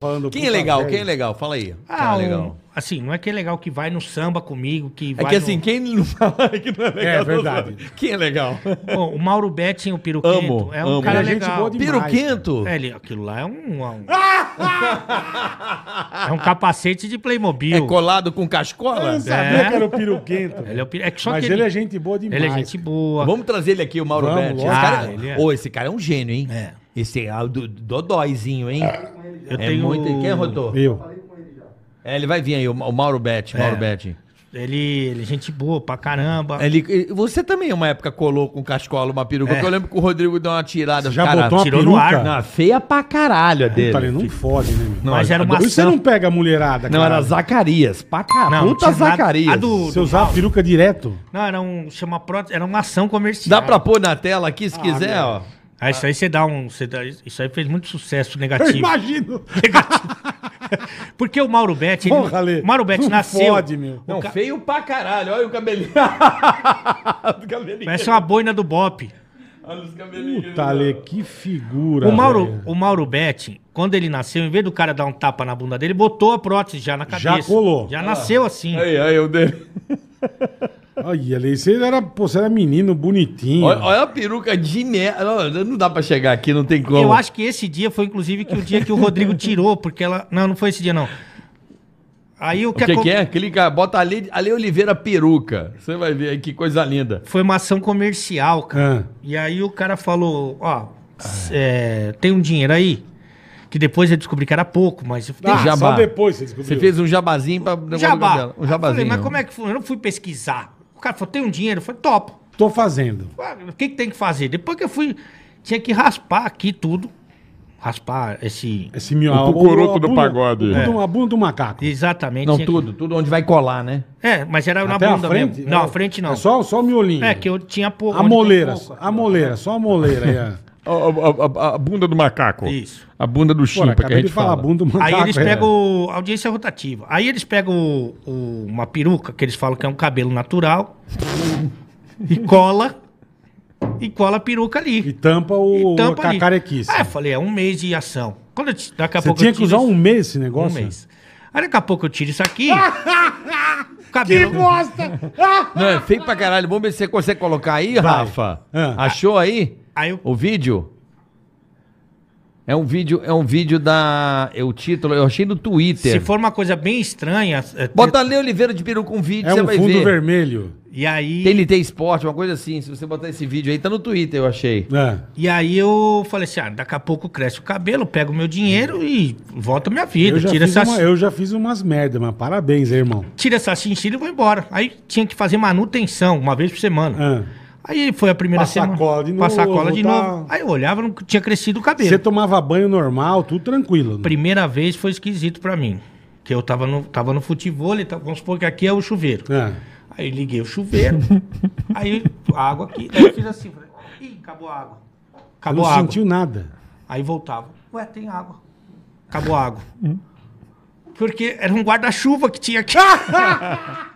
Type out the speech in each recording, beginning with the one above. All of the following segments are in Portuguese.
Falando Quem é legal? velho. Quem é legal? Fala aí. Quem Ah, é um- legal? assim, não é que é legal que vai no samba comigo, que É vai que no- assim, quem não fala que não é legal. não verdade. Quem é legal? Pô, o Mauro Betting, o Piruquento, Amo, é um amo. cara é legal. boa demais. Piruquento? É, ele- aquilo lá é um... é um- é um capacete de Playmobil. É colado com Eu cascola? não sabia É. que era o piruquento. Ele é, o, Piru- é que só Mas que ele é gente boa demais. Ele é gente boa. Vamos trazer ele aqui, o Mauro Vamos, Betti. Esse cara, Ah, ele é. Ô, esse cara é um gênio, hein? É. Esse é o do, dodóizinho, hein? Eu é tenho... muito... Quem é, Rodô? Eu. É, ele vai vir aí, o, o Mauro Betti. Mauro É. Betti. Ele, ele é gente boa pra caramba. Ele, ele- você também, uma época, colou com cascola uma peruca. É. porque eu lembro que o Rodrigo deu uma tirada. Já cara, botou uma tirou no peruca? ar. Não, feia pra caralho a dele. Puta, ele não fode, né? meu? Mas era uma Por isso você não pega a mulherada, Não, era. Zacarias. Pra caralho. Puta tinha nada- Zacarias. a do- Você usava a peruca direto? Não, era um... Chama prótese, era uma ação comercial. Dá pra pôr na tela aqui, Ah, se quiser, ó. Aí isso aí você dá um... Você dá, isso aí fez muito sucesso Eu negativo. imagino. Porque o Mauro Betti... ele- Porra, Lê, o Mauro Betti nasceu... fode, meu. o Não, ca- feio pra caralho. Olha o cabelinho. o cabelinho. Parece uma boina do Bop. Olha os cabelinhos. Puta, Lê, que figura. O Mauro, velho. o Mauro Betti, quando ele nasceu, em vez do cara dar um tapa na bunda dele, botou a prótese já na cabeça. colou. Já nasceu assim. Aí, aí, o dele. Olha, Lê, você era, pô, você era menino bonitinho. Olha, olha a peruca de merda. Não, não dá pra chegar aqui, não tem como. Eu acho que esse dia foi, inclusive, que o dia que o Rodrigo tirou, porque ela. Não, não foi esse dia, não. Aí o O que, que, acon- que é? Clica, bota ali, ali Oliveira peruca. Você vai ver aí que coisa linda. Foi uma ação comercial, cara. Ah, E aí o cara falou: Ó, é, tem um dinheiro aí? Que depois eu descobri que era pouco, mas eu ah, jabá. só depois você descobriu. Você fez um jabazinho pra Jabá. Um Aí eu jabazinho. falei, mas como é que foi? Eu não fui pesquisar. O cara falou: tem um dinheiro? Eu falei: topo. Tô fazendo. Ah, O que, que tem que fazer? Depois que eu fui, tinha que raspar aqui tudo. Raspar esse. Esse meu, O cucuruto do pagode. A bunda, a bunda do macaco. Exatamente. Não, tinha que- tudo. Tudo onde vai colar, né? É, mas era na Até a bunda frente? mesmo. Não, É. a frente não. É só, só o miolinho. É, que eu tinha pouco. A onde tem moleira. pouco. A moleira, só a moleira. aí, ó. A, a- a- a bunda do macaco. Isso. A bunda do Pô, chimpa que a acabei de gente falar fala. bunda do macaco. Aí eles é. pegam a audiência rotativa. Aí eles pegam o- o- uma peruca, que eles falam que é um cabelo natural, e cola, e cola a peruca ali. E tampa o E tampa a carequice. Ah, eu falei, é um mês de ação. Quando eu, daqui a Você pouco tinha eu que usar isso- um mês esse um negócio? mês. Aí daqui a pouco eu tiro isso aqui. cabelo. bosta! Não, é feio pra caralho. Vamos ver se você consegue colocar aí, Rafa. Ah. Achou aí? Aí eu, O vídeo? É um vídeo, é um vídeo da. É o título, eu achei no Twitter. se for uma coisa bem estranha. é, Bota Lê Oliveira de peru com vídeo, É você um vai fundo ver. vermelho. E aí. TNT Esporte, uma coisa assim. Se você botar esse vídeo aí, tá no Twitter, eu achei. É. E aí eu falei assim: ah, daqui a pouco cresce o cabelo, pego o meu dinheiro e volto a minha vida. Eu já, Tira fiz essa, uma- eu já fiz umas merda, mas parabéns aí, irmão. tira essa chinchila e vou embora. Aí tinha que fazer manutenção uma vez por semana. Ah. Aí foi a primeira Passar semana. cola de Passar novo, cola de tá. novo. Aí eu olhava, não tinha crescido o cabelo. Você tomava banho normal, tudo tranquilo. né? Primeira vez foi esquisito pra mim. Que eu tava no, tava no futebol, e vamos supor que aqui é o chuveiro. É. Aí liguei o chuveiro, aí a água aqui, daí eu fiz assim, falei, ih, acabou a água. Acabou não a água. sentiu nada. Aí voltava, ué, tem água. Acabou a água. Porque era um guarda-chuva que tinha aqui.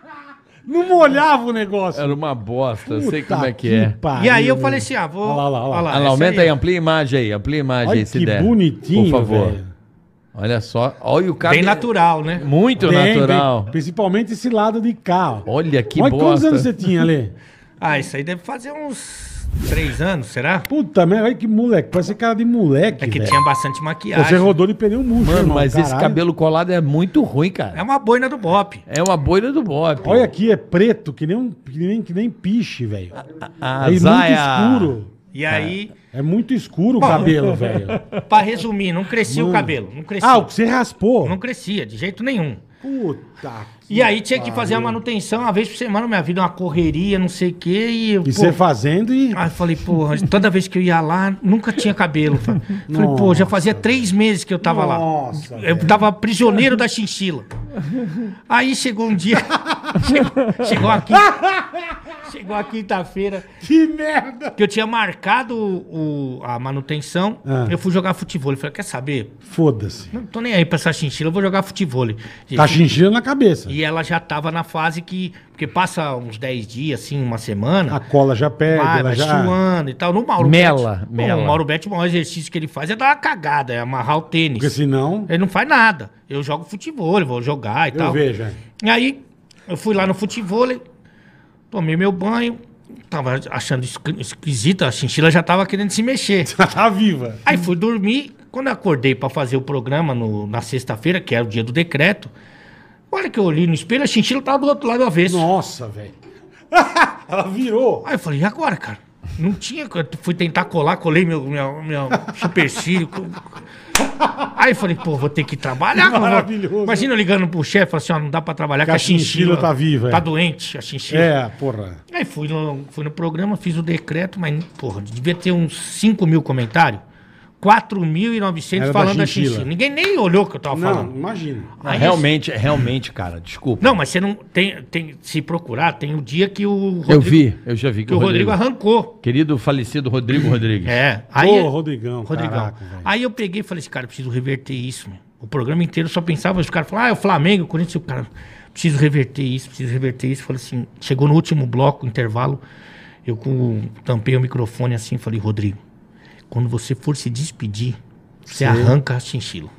Não molhava o negócio. Era uma bosta, eu sei Puta como é que, é. pariu, E aí eu falei assim, ah, vou... Olha lá, olha lá, olha lá. Ah, lá, aumenta aí, é. amplia a imagem aí, amplia a imagem Olha aí, se que der. bonitinho, Por favor. velho. Olha só, olha o cabelo. Bem natural, né? Muito Bem, natural. bem, principalmente esse lado de cá. ó. Olha que Olha quantos bosta. anos você tinha ali? Ah, isso aí deve fazer uns três anos, será? Puta merda, olha que moleque. Parece cara de moleque. É que velho. tinha bastante maquiagem. Você rodou de pneu murcho, Mano, irmão, mas esse caralho. cabelo colado é muito ruim, cara. É uma boina do Bop. É uma boina do Bop. Olha aqui, é preto, que nem, um, que nem, que nem piche, velho. É muito escuro. E aí, É muito escuro o cabelo, velho. pra resumir, não crescia o Mano. cabelo. Não crescia. Ah, o que você raspou? Não crescia, de jeito nenhum. Puta. E aí tinha que fazer a manutenção uma vez por semana, minha vida, uma correria, não sei o quê. E, E pô, você fazendo e. Aí eu falei, porra, toda vez que eu ia lá, nunca tinha cabelo. Falei, pô, já fazia três meses que eu tava Nossa, lá. Eu tava prisioneiro da chinchila. Aí chegou um dia. chegou, chegou aqui. Chegou chegou a quinta-feira Que merda! que eu tinha marcado o, a manutenção. Ah. Eu fui jogar futebol. Eu falei, quer saber? Foda-se. Não tô nem aí pra essa chinchila, eu vou jogar futebol. Tá chinchila na cabeça. E ela já tava na fase que. Porque passa uns 10 dias, assim, uma semana. A cola já perde, vai, ela vai já... suando e tal. No Mauro Mela, Bet, mela. O Mauro Bet, o maior exercício que ele faz é dar uma cagada, é amarrar o tênis. Porque senão... Ele não faz nada. Eu jogo futebol, vou jogar e Eu tal. vejo, é. E aí, eu fui lá no futebol, tomei meu banho, tava achando esqui- esquisito, a chinchila já tava querendo se mexer. Ela tá viva. Aí fui dormir, quando eu acordei pra fazer o programa no- na sexta-feira, que era o dia do decreto, olha que eu olhei no espelho, a chinchila tava do outro lado do avesso. Nossa, velho. Ela virou. Aí eu falei, e agora, cara? Não tinha, eu fui tentar colar, colei meu, meu, meu supercílio. Aí falei, pô, vou ter que trabalhar. Maravilhoso. Imagina eu ligando pro chefe, assim, ó, não dá pra trabalhar, Que que a a chinchila, tá viva, é. Tá doente, a chinchila. É, porra. Aí fui no, fui no programa, fiz o decreto, mas, porra, devia ter uns 5 mil comentários. 4.900 Era da falando da chinchila. chinchila. Ninguém nem olhou o que eu tava Não, falando. imagina. Ah, Aí realmente, realmente, cara, desculpa. Não, mas você não tem, tem. Se procurar, tem o dia que o eu vi, eu já vi Que o Rodrigo arrancou. Querido falecido Rodrigo Rodrigues. É. Aí, Ô, Rodrigão, Rodrigão. caraca, aí eu peguei e falei assim, cara, eu preciso reverter isso, meu. O programa inteiro só pensava, os caras falavam, ah, é o Flamengo, o Corinthians, o cara, preciso reverter isso, preciso reverter isso. Falei assim, chegou no último bloco, intervalo, eu com, tampei o microfone assim, falei, Rodrigo, quando você for se despedir, você arranca a chinchila.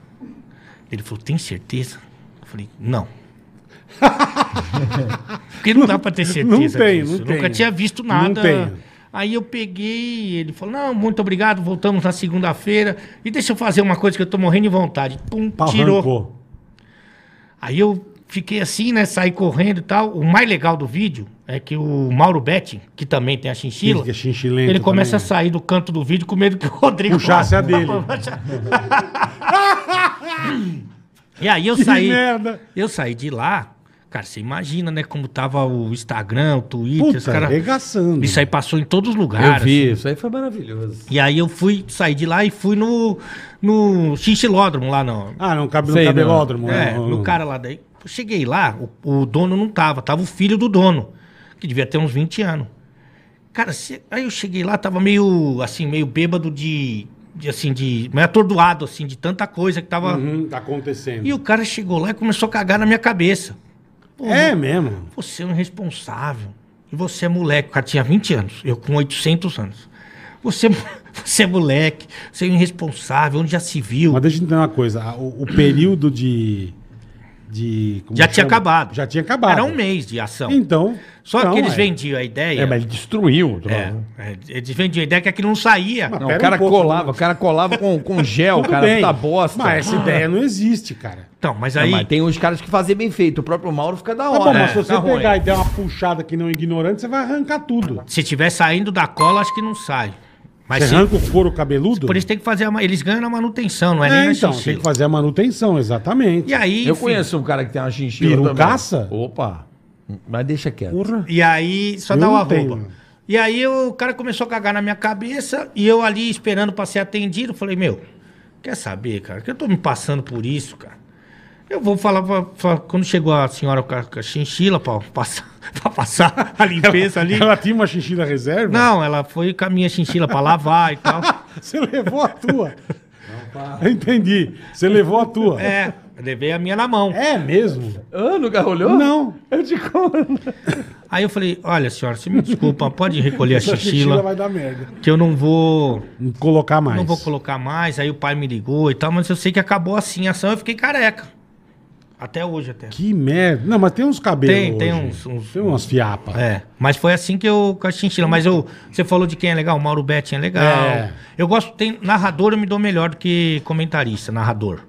Ele falou, tem certeza? Eu falei, não. Porque não dá pra ter certeza Não tem, disso. não Eu tem. Nunca tinha visto Não nada. Aí eu peguei, ele falou, não, muito obrigado, voltamos na segunda-feira. E deixa eu fazer uma coisa que eu tô morrendo de vontade. Pum, Pá, tirou. arrancou. Aí eu fiquei assim, né, saí correndo e tal. O mais legal do vídeo é que o Mauro Betti, que também tem a chinchila, é ele começa também. a sair do canto do vídeo com medo que o Rodrigo... Puxasse a dele. E aí eu Que saí... merda. Eu saí de lá, cara, você imagina, né, como tava o Instagram, o Twitter, os Puta, caras... arregaçando. Isso aí passou em todos os Eu lugares. vi, isso aí foi maravilhoso. E aí eu fui, saí de lá e fui no, no xixilódromo lá, não. Ah, não cabe no não. cabelódromo. É, não, no cara lá daí. Eu cheguei lá, o, o dono não tava, tava o filho do dono, que devia ter uns 20 anos. Cara, se- aí eu cheguei lá, tava meio, assim, meio bêbado de, de assim, de, meio atordoado, assim, de tanta coisa que tava... Uhum, tá acontecendo. E o cara chegou lá e começou a cagar na minha cabeça. Pô, É mesmo. você é um irresponsável. E você é moleque. O cara tinha 20 anos, eu com 800 anos. Você, você é moleque, você é um irresponsável, onde já se viu. Mas deixa eu entender uma coisa. O, o período de. De como Já tinha chama? acabado. Já tinha acabado. Era um mês de ação. Então. Só então, que eles é. vendiam a ideia. É, mas ele destruiu. É, é, eles vendiam a ideia que aquilo não saía. Mas- Não, o cara um pouco, colava, né? o cara colava com, com gel, cara, bem. puta bosta. Mas essa ideia não existe, cara. Então, mas Não, aí. mas tem uns caras que fazem bem feito. O próprio Mauro fica da Tá hora. bom, mas É, se você tá ruim. pegar e der uma puxada que não é ignorante, você vai arrancar tudo. Se tiver saindo da cola, acho que não sai. Mas Você arranca o couro cabeludo? por isso tem que fazer a, Eles ganham na manutenção, não é, é, nem na então, chinchila. tem que fazer a manutenção, exatamente. E aí. Eu enfim, conheço um cara que tem uma chinchila Perucaça? também. Opa. Mas deixa quieto. Porra. E aí, só Eu dá o não arroba. tenho, mano. E aí o cara começou a cagar na minha cabeça e eu ali esperando pra ser atendido. Falei, meu, quer saber, cara, que eu tô me passando por isso, cara. Eu vou falar pra, pra- quando chegou a senhora com a, com a chinchila pra passar, pra passar a limpeza ali. Ela tinha uma xixila reserva? Não, ela foi com a minha chinchila pra lavar e tal. Você levou a tua. Entendi. Você levou a tua. É, eu levei a minha na mão. É mesmo? Ah, nunca olhou? Não. Eu te conto. Aí eu falei, olha senhora, você me desculpa, pode recolher a chinchila, vai dar merda. que eu não vou Não colocar mais. Não vou colocar mais. Aí o pai me ligou e tal, mas eu sei que acabou assim a ação, eu fiquei careca. Até hoje, até. Que merda. Não, mas tem uns cabelos Tem, tem uns- uns- Tem umas fiapas. É, mas foi assim que eu com a chinchila. Mas eu, você falou de quem é legal, o Mauro Betti é legal. É. Eu gosto, tem narrador, eu me dou melhor do que comentarista, narrador.